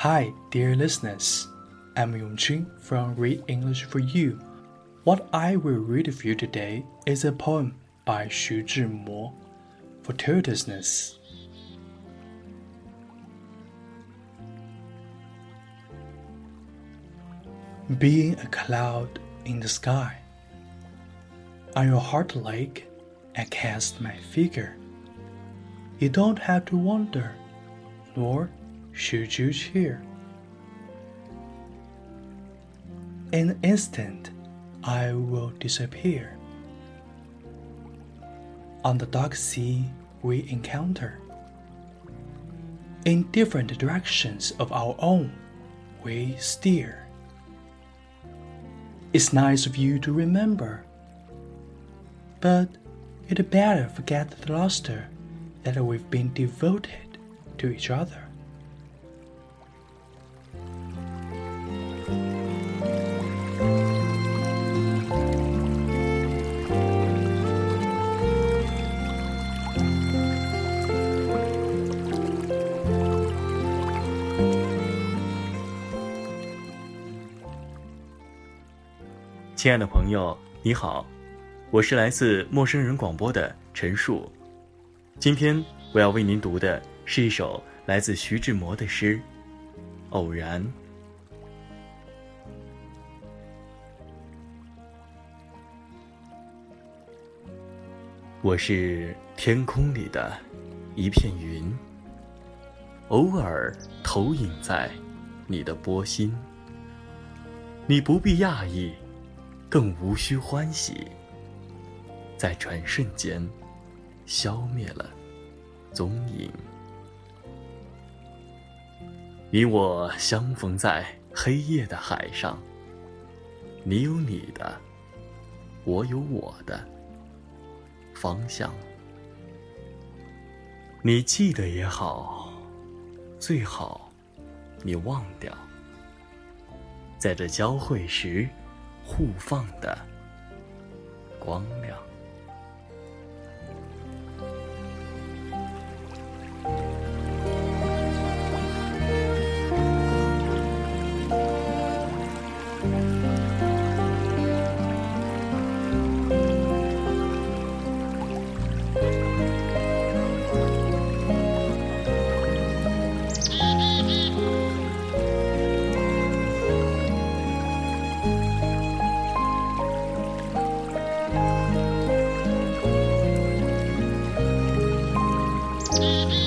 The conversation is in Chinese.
Hi, dear listeners. I'm Yongqing from Read English for You. What I will read for you today is a poem by Xu Zhimo, Fortuitousness. Being a cloud in the sky. On your heart lake, I cast my figure. You don't have to wonder, nor should you cheer. In an instant, I will disappear. On the dark sea, we encounter. In different directions of our own, we steer. It's nice of you to remember, but you'd better forget the luster that we've been devoted to each other. 亲爱的朋友，你好，我是来自陌生人广播的陈述。今天我要为您读的是一首来自徐志摩的诗《偶然》。我是天空里的一片云，偶尔投影在你的波心，你不必讶异。更无需欢喜，在转瞬间消灭了踪影。你我相逢在黑夜的海上，你有你的，我有我的方向。你记得也好，最好你忘掉，在这交汇时。互放的光亮。Música